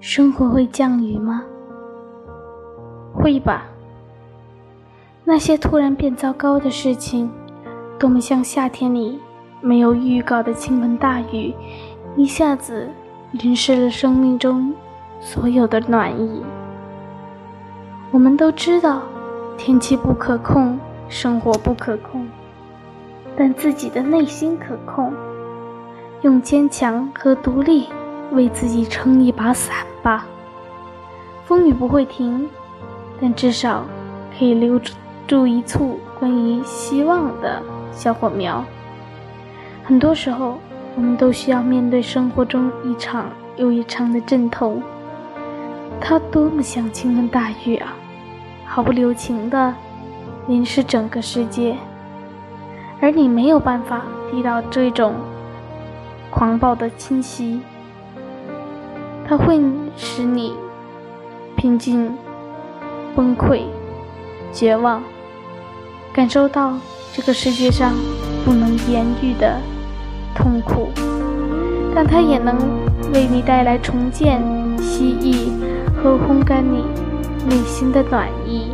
生活会降雨吗？会吧。那些突然变糟糕的事情，多么像夏天里没有预告的倾盆大雨，一下子淋湿了生命中所有的暖意。我们都知道，天气不可控，生活不可控，但自己的内心可控。用坚强和独立为自己撑一把伞吧。风雨不会停，但至少可以留住一簇关于希望的小火苗。很多时候，我们都需要面对生活中一场又一场的阵痛，它多么像倾盆大雨啊！毫不留情地淋湿整个世界，而你没有办法抵挡这种狂暴的侵袭，它会使你平静、崩溃、绝望，感受到这个世界上不能言喻的痛苦，但它也能为你带来重建、蜥蜴和烘干你。内心的暖意。